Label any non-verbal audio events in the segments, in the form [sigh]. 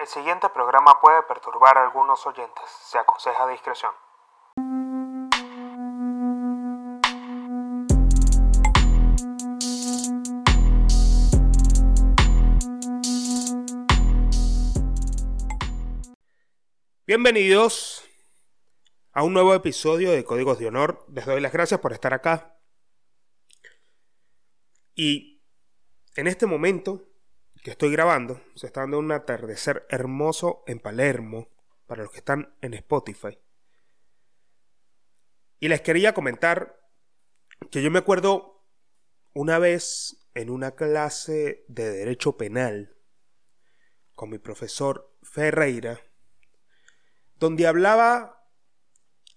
El siguiente programa puede perturbar a algunos oyentes. Se aconseja discreción. Bienvenidos a un nuevo episodio de Códigos de Honor. Les doy las gracias por estar acá. Y en este momento que estoy grabando, se está dando un atardecer hermoso en Palermo, para los que están en Spotify. Y les quería comentar que yo me acuerdo una vez en una clase de Derecho Penal con mi profesor Ferreira, donde hablaba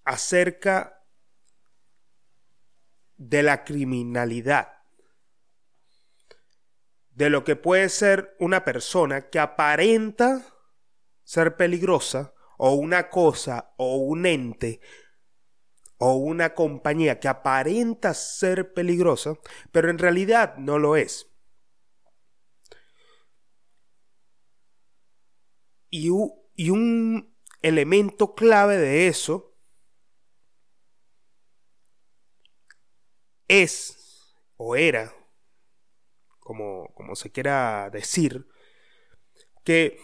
acerca de la criminalidad de lo que puede ser una persona que aparenta ser peligrosa o una cosa o un ente o una compañía que aparenta ser peligrosa, pero en realidad no lo es. Y, un elemento clave de eso es o era como, se quiera decir, que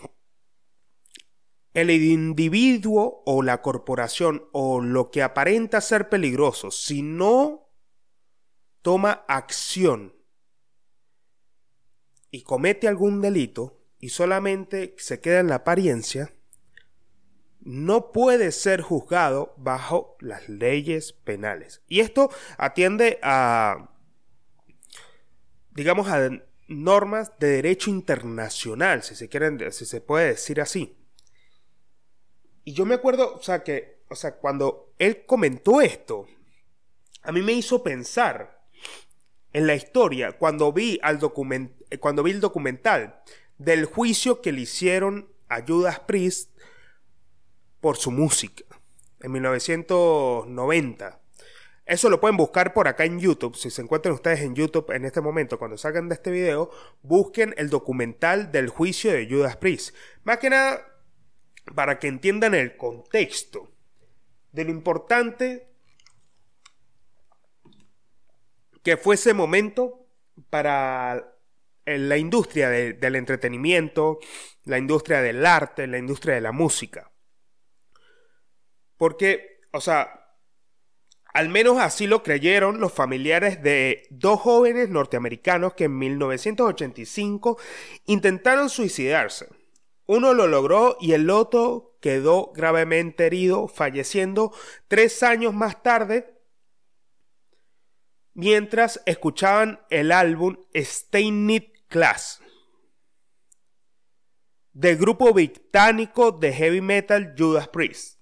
el individuo o la corporación o lo que aparenta ser peligroso, si no toma acción y comete algún delito y solamente se queda en la apariencia, no puede ser juzgado bajo las leyes penales. Y esto atiende a digamos, a normas de derecho internacional, si se quieren, si se puede decir así. Y yo me acuerdo, o sea, que, o sea, cuando él comentó esto, a mí me hizo pensar en la historia cuando vi, al cuando vi el documental del juicio que le hicieron a Judas Priest por su música en 1990. Eso lo pueden buscar por acá en YouTube. Si se encuentran ustedes en YouTube en este momento, cuando salgan de este video, busquen el documental del juicio de Judas Priest. Más que nada, para que entiendan el contexto de lo importante que fue ese momento para la industria del entretenimiento, la industria del arte, la industria de la música. Porque, o sea, al menos así lo creyeron los familiares de dos jóvenes norteamericanos que en 1985 intentaron suicidarse. Uno lo logró y el otro quedó gravemente herido, falleciendo tres años más tarde mientras escuchaban el álbum Stay Class del grupo británico de heavy metal Judas Priest.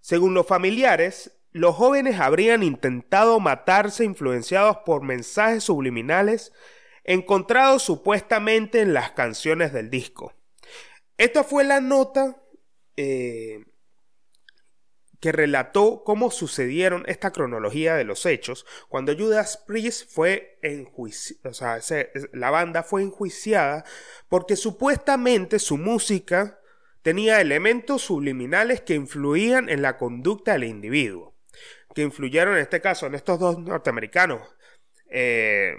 Según los familiares, los jóvenes habrían intentado matarse influenciados por mensajes subliminales encontrados supuestamente en las canciones del disco. Esta fue la nota eh, que relató cómo sucedieron esta cronología de los hechos cuando Judas Priest fue enjuiciada, o sea, la banda fue enjuiciada porque supuestamente su música tenía elementos subliminales que influían en la conducta del individuo que influyeron en este caso en estos dos norteamericanos, eh,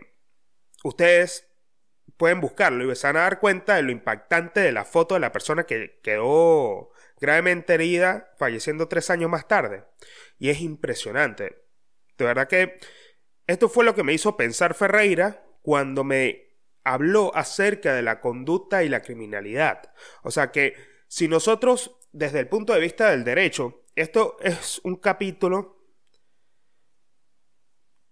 ustedes pueden buscarlo y se van a dar cuenta de lo impactante de la foto de la persona que quedó gravemente herida, falleciendo tres años más tarde. Y es impresionante. De verdad que esto fue lo que me hizo pensar Ferreira cuando me habló acerca de la conducta y la criminalidad. O sea que si nosotros, desde el punto de vista del derecho, esto es un capítulo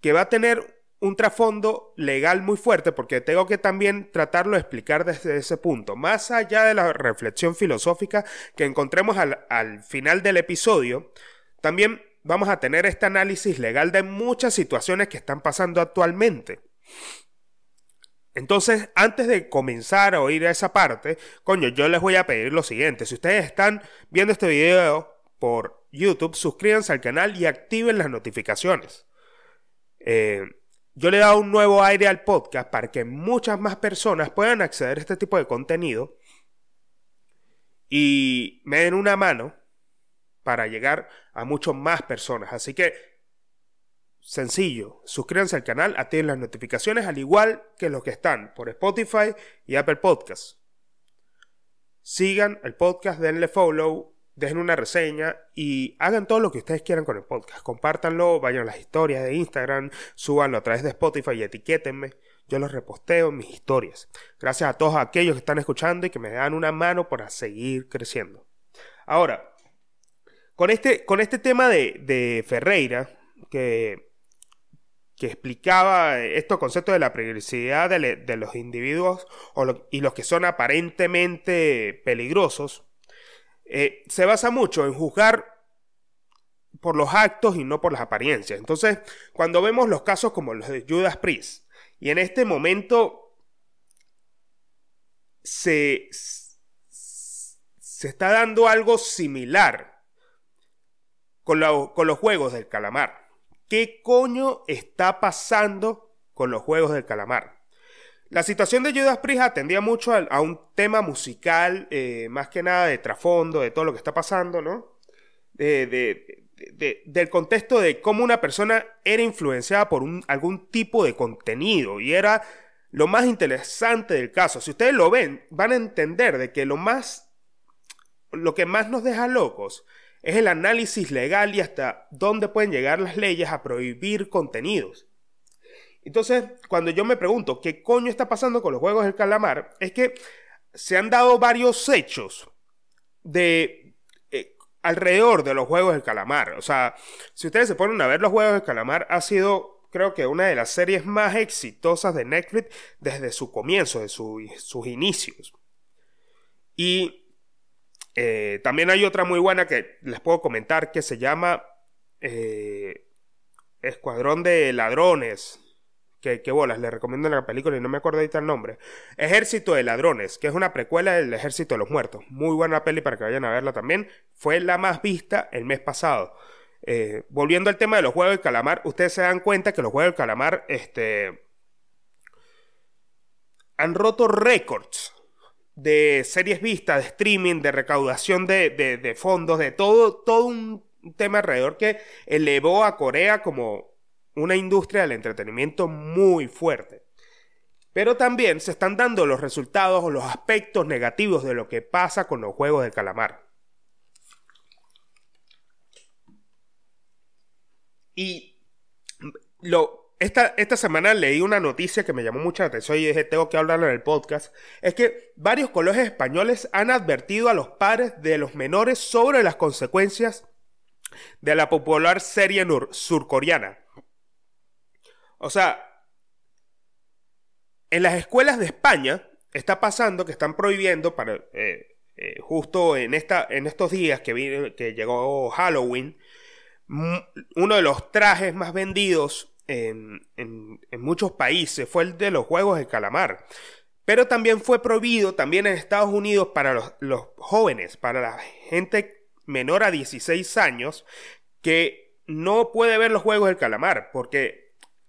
que va a tener un trasfondo legal muy fuerte, porque tengo que también tratarlo de explicar desde ese punto. Más allá de la reflexión filosófica que encontremos al, al final del episodio, también vamos a tener este análisis legal de muchas situaciones que están pasando actualmente. Entonces, antes de comenzar a oír esa parte, coño, yo les voy a pedir lo siguiente. Si ustedes están viendo este video por YouTube, suscríbanse al canal y activen las notificaciones. Eh, yo le he dado un nuevo aire al podcast para que muchas más personas puedan acceder a este tipo de contenido y me den una mano para llegar a mucho más personas. Así que, sencillo, suscríbanse al canal, activen las notificaciones, al igual que los que están por Spotify y Apple Podcasts. Sigan el podcast, denle follow, dejen una reseña y hagan todo lo que ustedes quieran con el podcast. Compártanlo, vayan a las historias de Instagram, súbanlo a través de Spotify y etiquétenme. Yo los reposteo en mis historias. Gracias a todos aquellos que están escuchando y que me dan una mano para seguir creciendo. Ahora, con este, con este tema de, Ferreira, que, que explicaba estos conceptos de la peligrosidad de, los individuos y los que son aparentemente peligrosos, eh, se basa mucho en juzgar por los actos y no por las apariencias. Entonces, cuando vemos los casos como los de Judas Priest, y en este momento se, se está dando algo similar con, con los juegos del calamar. ¿Qué coño está pasando con los juegos del calamar? La situación de Judas Priest atendía mucho a, un tema musical, eh, más que nada de trasfondo, de todo lo que está pasando, ¿no? del contexto de cómo una persona era influenciada por algún tipo de contenido y era lo más interesante del caso. Si ustedes lo ven, van a entender de que lo más, lo que más nos deja locos es el análisis legal y hasta dónde pueden llegar las leyes a prohibir contenidos. Entonces, cuando yo me pregunto qué coño está pasando con los juegos del calamar, es que se han dado varios hechos de eh, alrededor de los juegos del calamar. O sea, si ustedes se ponen a ver los juegos del calamar, ha sido creo que una de las series más exitosas de Netflix desde su comienzo, de sus inicios. Y eh, también hay otra muy buena que les puedo comentar que se llama eh, Escuadrón de Ladrones que, bolas, le recomiendo la película y no me acuerdo ahorita el nombre. Ejército de Ladrones, que es una precuela del Ejército de los Muertos. Muy buena peli para que vayan a verla también. Fue la más vista el mes pasado. Eh, volviendo al tema de los juegos del calamar, ustedes se dan cuenta que los juegos del calamar este, han roto récords de series vistas, de streaming, de recaudación de, de fondos, de todo, todo un tema alrededor que elevó a Corea como una industria del entretenimiento muy fuerte. Pero también se están dando los resultados o los aspectos negativos de lo que pasa con los juegos de calamar. Y lo, esta, esta, semana leí una noticia que me llamó mucha atención y tengo que hablarlo en el podcast. Es que varios colegios españoles han advertido a los padres de los menores sobre las consecuencias de la popular serie surcoreana. O sea, en las escuelas de España está pasando que están prohibiendo para eh, eh, justo en esta en estos días que que llegó Halloween uno de los trajes más vendidos en, muchos países fue el de los juegos de calamar. Pero también fue prohibido también en Estados Unidos para los, los jóvenes para la gente menor a 16 años que no puede ver los juegos del calamar porque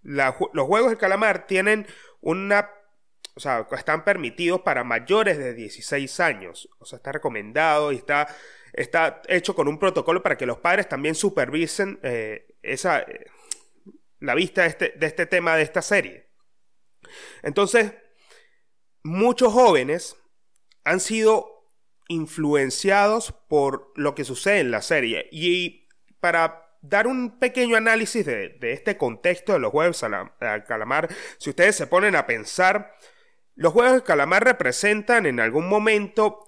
los juegos de calamar tienen una... O sea, están permitidos para mayores de 16 años. O sea, está recomendado y está, está hecho con un protocolo para que los padres también supervisen eh, esa, eh, la vista este, de este tema de esta serie. Entonces, muchos jóvenes han sido influenciados por lo que sucede en la serie. Y para dar un pequeño análisis de, este contexto de los juegos al calamar. Si ustedes se ponen a pensar, los juegos de calamar representan en algún momento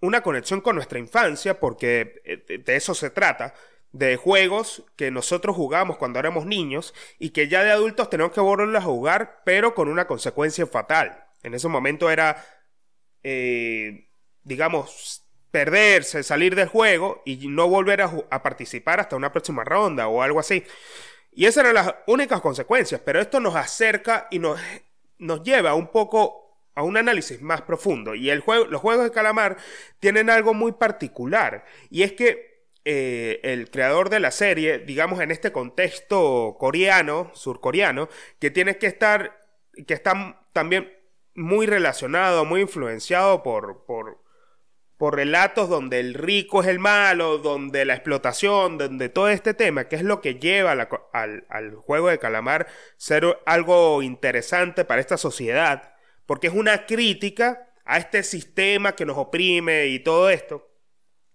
una conexión con nuestra infancia, porque eh, de eso se trata, de juegos que nosotros jugamos cuando éramos niños y que ya de adultos tenemos que volverlos a jugar, pero con una consecuencia fatal. En ese momento era, eh, digamos, perderse, salir del juego y no volver a, participar hasta una próxima ronda o algo así. Y esas eran las únicas consecuencias, pero esto nos acerca y nos, nos lleva un poco a un análisis más profundo. Y el juego, los juegos de calamar tienen algo muy particular, y es que eh, el creador de la serie, digamos en este contexto coreano, surcoreano, que tiene que estar, que está también muy relacionado, muy influenciado por, por relatos donde el rico es el malo, donde la explotación, donde todo este tema, que es lo que lleva al, juego de calamar ser algo interesante para esta sociedad, porque es una crítica a este sistema que nos oprime y todo esto.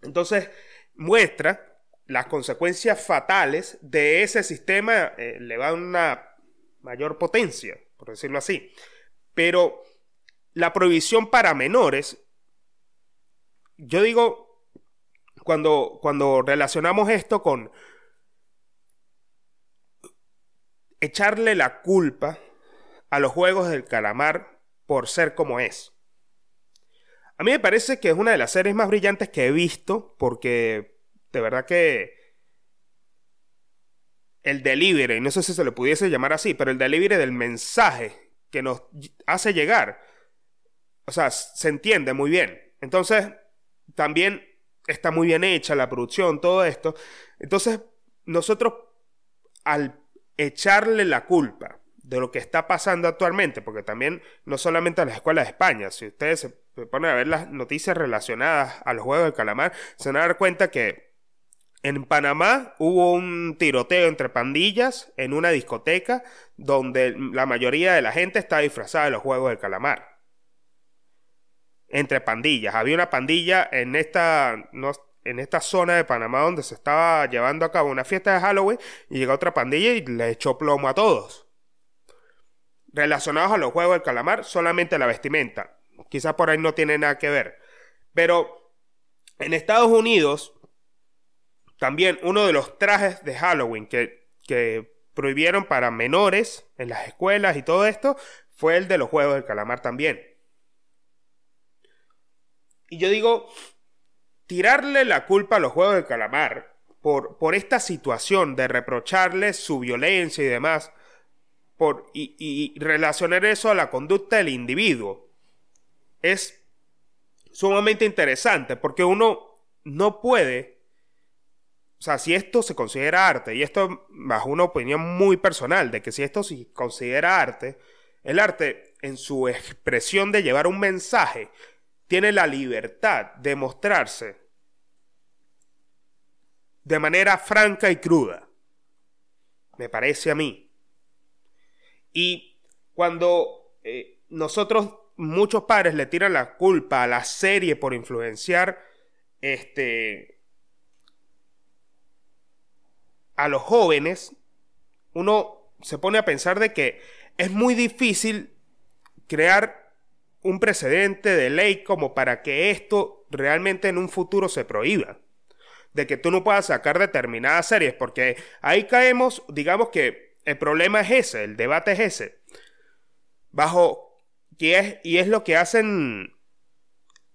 Entonces, muestra las consecuencias fatales de ese sistema, eh, le va una mayor potencia, por decirlo así. Pero la prohibición para menores, yo digo, cuando, cuando relacionamos esto con echarle la culpa a los juegos del calamar por ser como es. A mí me parece que es una de las series más brillantes que he visto porque de verdad que el delivery, no sé si se le pudiese llamar así, pero el delivery del mensaje que nos hace llegar, o sea, se entiende muy bien. Entonces, también está muy bien hecha la producción, todo esto. Entonces, nosotros al echarle la culpa de lo que está pasando actualmente, porque también no solamente a las escuelas de España, si ustedes se ponen a ver las noticias relacionadas a los Juegos del Calamar, se van a dar cuenta que en Panamá hubo un tiroteo entre pandillas en una discoteca donde la mayoría de la gente estaba disfrazada de los Juegos del Calamar. Entre pandillas. Había una pandilla en esta, en esta zona de Panamá donde se estaba llevando a cabo una fiesta de Halloween y llegó otra pandilla y le echó plomo a todos. Relacionados a los Juegos del Calamar, solamente la vestimenta. Quizás por ahí no tiene nada que ver. Pero en Estados Unidos también uno de los trajes de Halloween que, prohibieron para menores en las escuelas y todo esto fue el de los Juegos del Calamar también. Y yo digo, tirarle la culpa a los Juegos del Calamar por, por esta situación de reprocharle su violencia y demás, por, y, y relacionar eso a la conducta del individuo, es sumamente interesante porque uno no puede o sea, si esto se considera arte, y esto bajo una opinión muy personal, de que si esto se considera arte, el arte en su expresión de llevar un mensaje tiene la libertad de mostrarse de manera franca y cruda. Me parece a mí. Y cuando eh, nosotros, muchos padres, le tiran la culpa a la serie por influenciar este, a los jóvenes, uno se pone a pensar de que es muy difícil crear un precedente de ley como para que esto realmente en un futuro se prohíba. De que tú no puedas sacar determinadas series, porque ahí caemos, digamos que el problema es ese, el debate es ese. Bajo, que es, y es lo que hacen,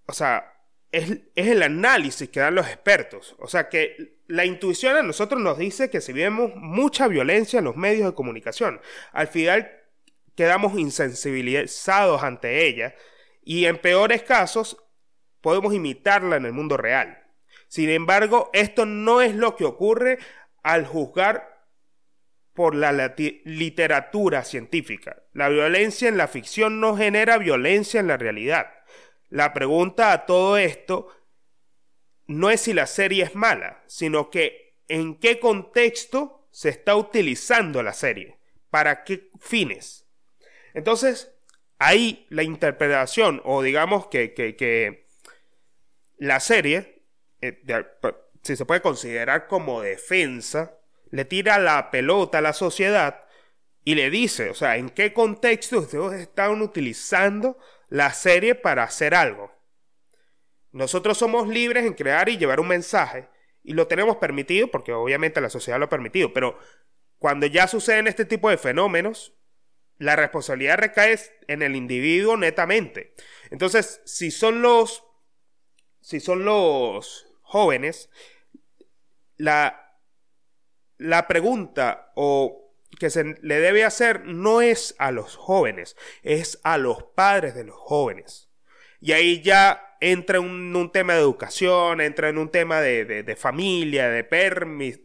o sea, es, es el análisis que dan los expertos. O sea, que la intuición a nosotros nos dice que si vemos mucha violencia en los medios de comunicación, al final quedamos insensibilizados ante ella y en peores casos podemos imitarla en el mundo real. Sin embargo, esto no es lo que ocurre al juzgar por la literatura científica. La violencia en la ficción no genera violencia en la realidad. La pregunta a todo esto no es si la serie es mala, sino que en qué contexto se está utilizando la serie, para qué fines. Entonces, ahí la interpretación, o digamos que, que, la serie, eh, si se puede considerar como defensa, le tira la pelota a la sociedad y le dice, o sea, en qué contexto ustedes están utilizando la serie para hacer algo. Nosotros somos libres en crear y llevar un mensaje y lo tenemos permitido porque obviamente la sociedad lo ha permitido, pero cuando ya suceden este tipo de fenómenos, la responsabilidad recae en el individuo netamente. Entonces, si son los si son los jóvenes, la, la pregunta o que se le debe hacer no es a los jóvenes, es a los padres de los jóvenes. Y ahí ya entra en un, tema de educación, entra en un tema de, familia, de,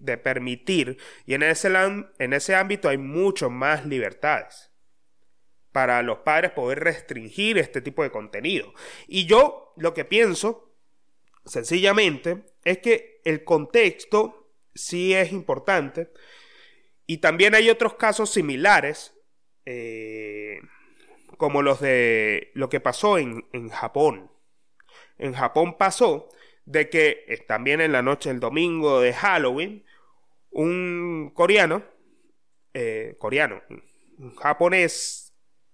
de permitir, y en ese, en ese ámbito hay mucho más libertades para los padres poder restringir este tipo de contenido. Y yo lo que pienso sencillamente es que el contexto sí es importante y también hay otros casos similares, eh, como los de lo que pasó en, en, Japón. En Japón pasó de que también en la noche del domingo de Halloween, un coreano, eh, coreano, un japonés,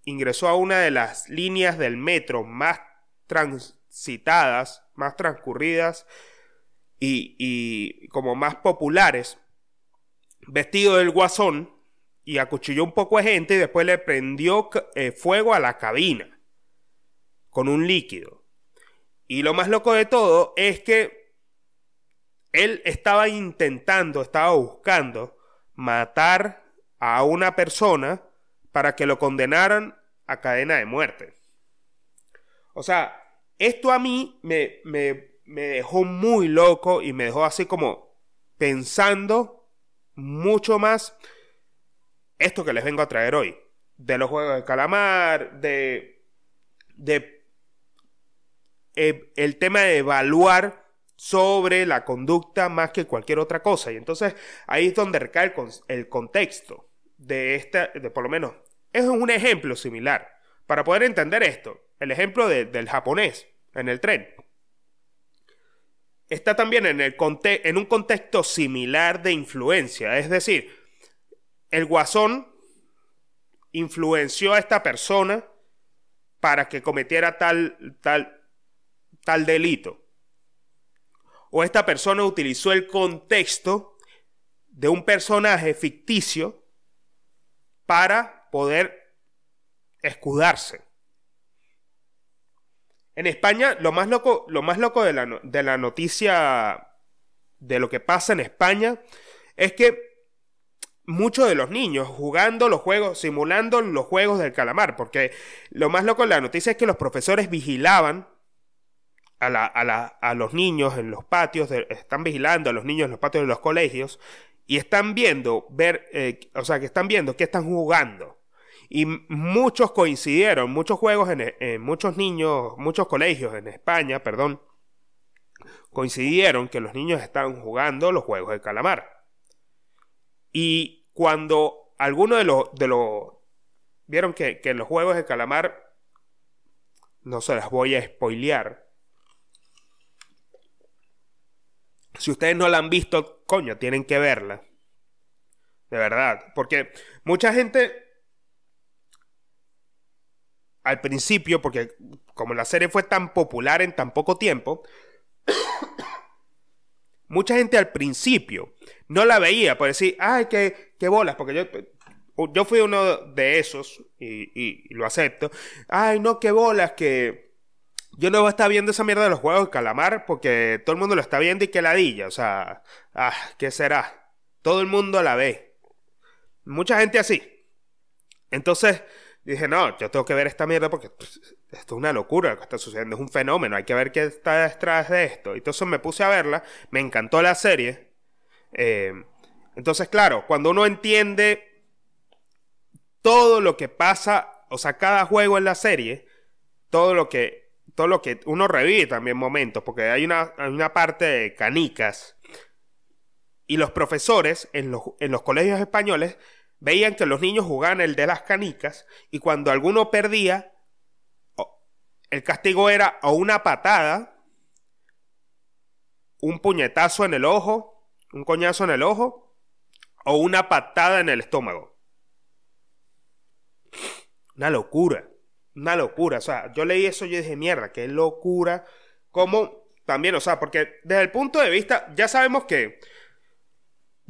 ingresó a una de las líneas del metro más transitadas, más transcurridas y, y como más populares vestido del guasón y acuchilló un poco de gente y después le prendió eh, fuego a la cabina con un líquido. Y lo más loco de todo es que él estaba intentando, estaba buscando matar a una persona para que lo condenaran a cadena de muerte. O sea, esto a mí me, me, me dejó muy loco y me dejó así como pensando mucho más esto que les vengo a traer hoy. De los juegos de calamar, de. de. Eh, el tema de evaluar sobre la conducta más que cualquier otra cosa. Y entonces ahí es donde recae el, contexto de esta. de por lo menos. Es un ejemplo similar. Para poder entender esto, el ejemplo del japonés en el tren está también en, un contexto similar de influencia. Es decir, el guasón influenció a esta persona para que cometiera tal, tal delito. O esta persona utilizó el contexto de un personaje ficticio para poder escudarse. En España, lo más loco, lo más loco de la, de la noticia de lo que pasa en España es que muchos de los niños jugando los juegos, simulando los juegos del calamar, porque lo más loco de la noticia es que los profesores vigilaban a, la, a, los niños en los patios, están vigilando a los niños en los patios de los colegios y están viendo, ver, eh, o sea, que están viendo qué están jugando. Y muchos coincidieron, muchos juegos en, muchos niños, muchos colegios en España, perdón, coincidieron que los niños estaban jugando los juegos de calamar. Y cuando alguno de los, de los vieron que, que los juegos de calamar, no se las voy a spoilear. Si ustedes no la han visto, coño, tienen que verla. De verdad. Porque mucha gente al principio, porque como la serie fue tan popular en tan poco tiempo, [coughs] mucha gente al principio no la veía por decir, ay, qué, qué bolas, porque yo, yo fui uno de esos y, lo acepto. Ay, no, qué bolas, que yo no voy a estar viendo esa mierda de los juegos de calamar porque todo el mundo lo está viendo y que ladilla, o sea, ah, ¿qué será? Todo el mundo la ve. Mucha gente así. Entonces, dije, no, yo tengo que ver esta mierda porque pues, esto es una locura lo que está sucediendo, es un fenómeno, hay que ver qué está detrás de esto. Entonces me puse a verla, me encantó la serie. Eh, entonces, claro, cuando uno entiende todo lo que pasa, o sea, cada juego en la serie, todo lo que, todo lo que uno revive también momentos, porque hay una, una parte de canicas. Y los profesores en los, en los colegios españoles veían que los niños jugaban el de las canicas y cuando alguno perdía, el castigo era o una patada, un puñetazo en el ojo, un coñazo en el ojo o una patada en el estómago. Una locura, una locura. O sea, yo leí eso y yo dije, mierda, qué locura. Como también, o sea, porque desde el punto de vista, ya sabemos que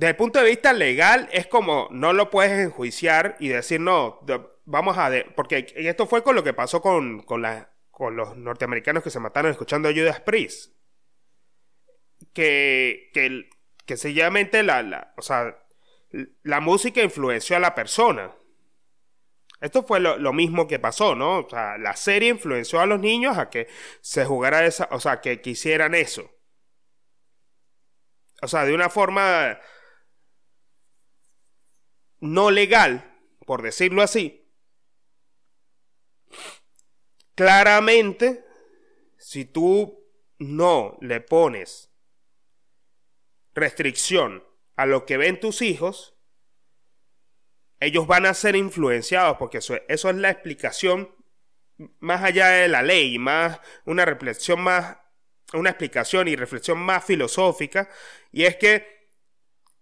desde el punto de vista legal, es como no lo puedes enjuiciar y decir, no, vamos a... porque esto fue con lo que pasó con, con, los norteamericanos que se mataron escuchando a Judas Priest. Que, que, que sencillamente la, la, o sea, la música influenció a la persona. Esto fue lo, lo, mismo que pasó, ¿no? O sea, la serie influenció a los niños a que se jugara esa, o sea, que quisieran eso. O sea, de una forma no legal, por decirlo así, claramente, si tú no le pones restricción a lo que ven tus hijos, ellos van a ser influenciados, porque eso, es la explicación más allá de la ley, más una reflexión más, una explicación y reflexión más filosófica, y es que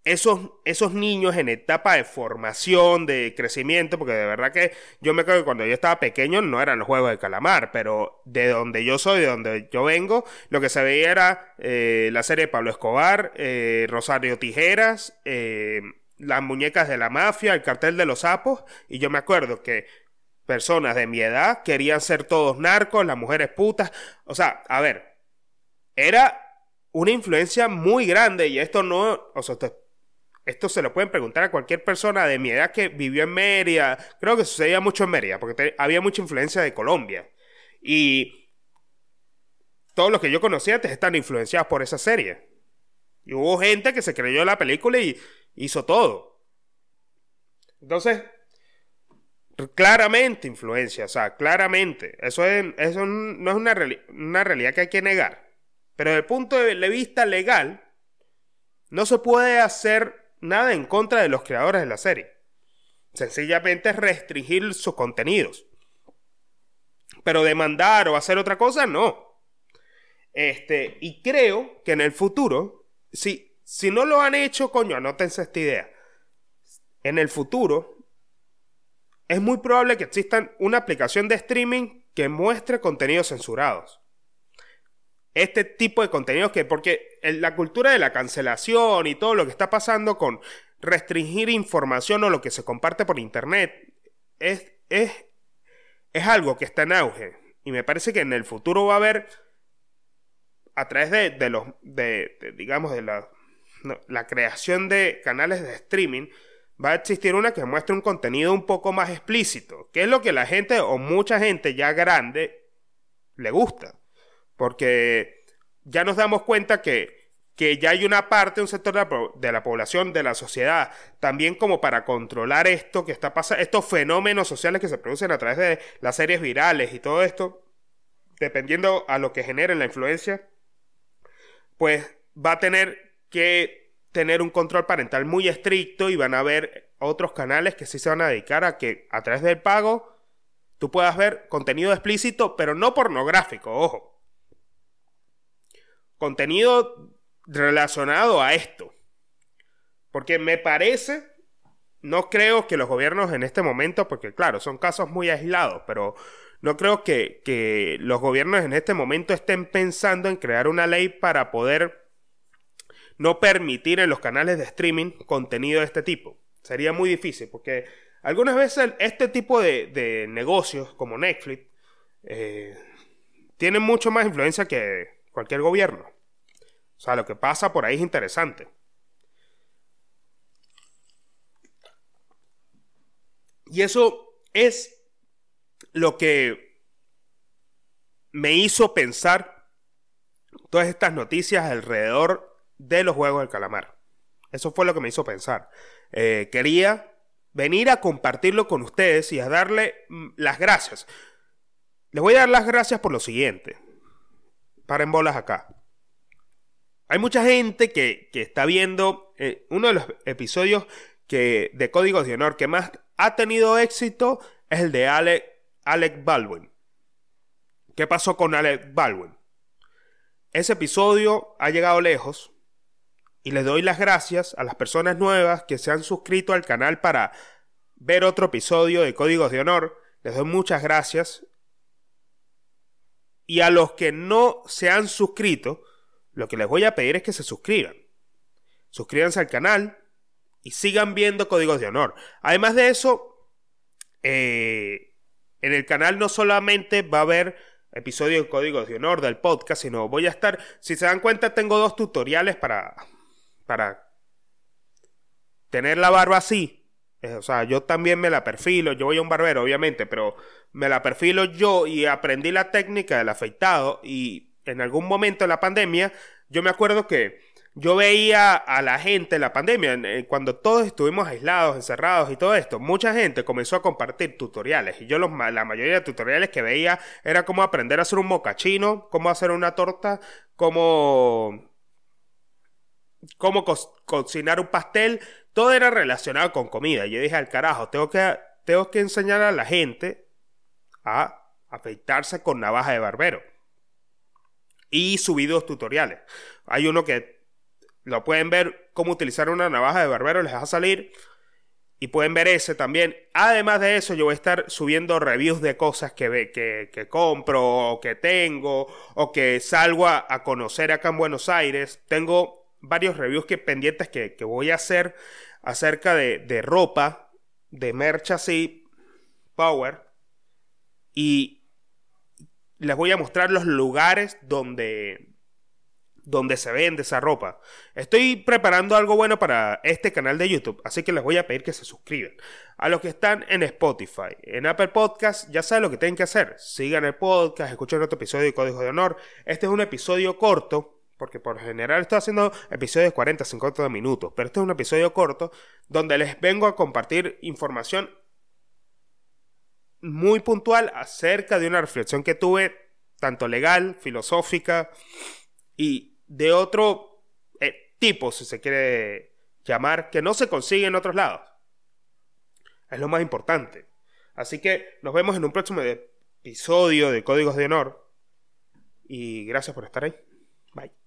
esos, esos niños en etapa de formación, de crecimiento, porque de verdad que yo me acuerdo que cuando yo estaba pequeño no eran los juegos de calamar, pero de donde yo soy, de donde yo vengo, lo que se veía era eh, la serie de Pablo Escobar, eh, Rosario Tijeras, eh, las muñecas de la mafia, el cartel de los sapos, y yo me acuerdo que personas de mi edad querían ser todos narcos, las mujeres putas, o sea, a ver, era una influencia muy grande y esto no, o sea, esto se lo pueden preguntar a cualquier persona de mi edad que vivió en Mérida. Creo que sucedía mucho en Mérida, porque había mucha influencia de Colombia. Y todos los que yo conocía están influenciados por esa serie. Y hubo gente que se creyó la película y hizo todo. Entonces, claramente influencia, o sea, claramente. Eso, eso no es una, una realidad que hay que negar. Pero desde el punto de vista legal, no se puede hacer nada en contra de los creadores de la serie. Sencillamente restringir sus contenidos. Pero demandar o hacer otra cosa, no. Este, y creo que en el futuro, si, si no lo han hecho, coño, anótense esta idea. En el futuro, es muy probable que exista una aplicación de streaming que muestre contenidos censurados este tipo de contenidos que, porque la cultura de la cancelación y todo lo que está pasando con restringir información o lo que se comparte por internet es, es, es algo que está en auge. Y me parece que en el futuro va a haber, a través de, los, de, digamos, de la, la creación de canales de streaming, va a existir una que muestre un contenido un poco más explícito, que es lo que la gente o mucha gente ya grande le gusta. Porque ya nos damos cuenta que, que ya hay una parte, un sector de la, población, de la sociedad, también como para controlar esto que está pasando, estos fenómenos sociales que se producen a través de las series virales y todo esto, dependiendo a lo que genere la influencia, pues va a tener que tener un control parental muy estricto y van a haber otros canales que sí se van a dedicar a que a través del pago tú puedas ver contenido explícito, pero no pornográfico, ojo contenido relacionado a esto. Porque me parece, no creo que los gobiernos en este momento, porque claro, son casos muy aislados, pero no creo que, que los gobiernos en este momento estén pensando en crear una ley para poder no permitir en los canales de streaming contenido de este tipo. Sería muy difícil, porque algunas veces este tipo de, negocios, como Netflix, eh, tienen mucho más influencia que cualquier gobierno. O sea, lo que pasa por ahí es interesante. Y eso es lo que me hizo pensar todas estas noticias alrededor de los Juegos del Calamar. Eso fue lo que me hizo pensar. Eh, quería venir a compartirlo con ustedes y a darle mm, las gracias. Les voy a dar las gracias por lo siguiente. Paren bolas acá. Hay mucha gente que, está viendo eh, uno de los episodios que, de Códigos de Honor que más ha tenido éxito es el de Alec, Alec Baldwin. ¿Qué pasó con Alec Baldwin? Ese episodio ha llegado lejos y les doy las gracias a las personas nuevas que se han suscrito al canal para ver otro episodio de Códigos de Honor. Les doy muchas gracias y a los que no se han suscrito, lo que les voy a pedir es que se suscriban. Suscríbanse al canal y sigan viendo Códigos de Honor. Además de eso, eh, en el canal no solamente va a haber episodios de Códigos de Honor del podcast, sino voy a estar, si se dan cuenta, tengo dos tutoriales para, para tener la barba así. Eh, o sea, yo también me la perfilo, yo voy a un barbero, obviamente, pero me la perfilo yo y aprendí la técnica del afeitado y en algún momento de la pandemia, yo me acuerdo que yo veía a la gente en la pandemia, eh, cuando todos estuvimos aislados, encerrados y todo esto, mucha gente comenzó a compartir tutoriales. Y yo los, la mayoría de tutoriales que veía era cómo aprender a hacer un mocachino, cómo hacer una torta, cómo, cómo cocinar un pastel. Todo era relacionado con comida. Yo dije, al carajo, tengo que, tengo que enseñar a la gente a afeitarse con navaja de barbero. Y subí dos tutoriales. Hay uno que lo pueden ver cómo utilizar una navaja de barbero, les va a salir. Y pueden ver ese también. Además de eso, yo voy a estar subiendo reviews de cosas que, que, que compro, o que tengo, o que salgo a, conocer acá en Buenos Aires. Tengo varios reviews que, pendientes que, que voy a hacer acerca de, de ropa, de merch así, power. Y les voy a mostrar los lugares donde, donde se vende esa ropa. Estoy preparando algo bueno para este canal de YouTube, así que les voy a pedir que se suscriban. A los que están en Spotify, en Apple Podcast, ya saben lo que tienen que hacer. Sigan el podcast, escuchen otro episodio de Código de Honor. Este es un episodio corto, porque por general estoy haciendo episodios de 40, 50 minutos, pero este es un episodio corto donde les vengo a compartir información muy puntual acerca de una reflexión que tuve, tanto legal, filosófica y de otro eh, tipo, si se quiere llamar, que no se consigue en otros lados. Es lo más importante. Así que nos vemos en un próximo episodio de Códigos de Honor. Y gracias por estar ahí. Bye.